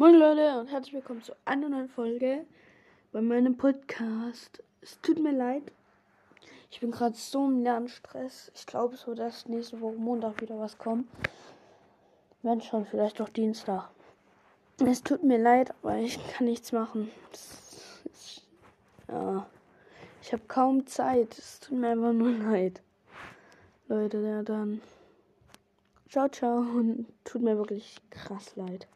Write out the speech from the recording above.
Moin Leute und herzlich willkommen zu einer neuen Folge bei meinem Podcast. Es tut mir leid. Ich bin gerade so im Lernstress. Ich glaube so, dass nächste Woche Montag wieder was kommt. Wenn schon, vielleicht auch Dienstag. Es tut mir leid, aber ich kann nichts machen. Ist, ja. Ich habe kaum Zeit. Es tut mir einfach nur leid. Leute, ja dann. Ciao, ciao und tut mir wirklich krass leid.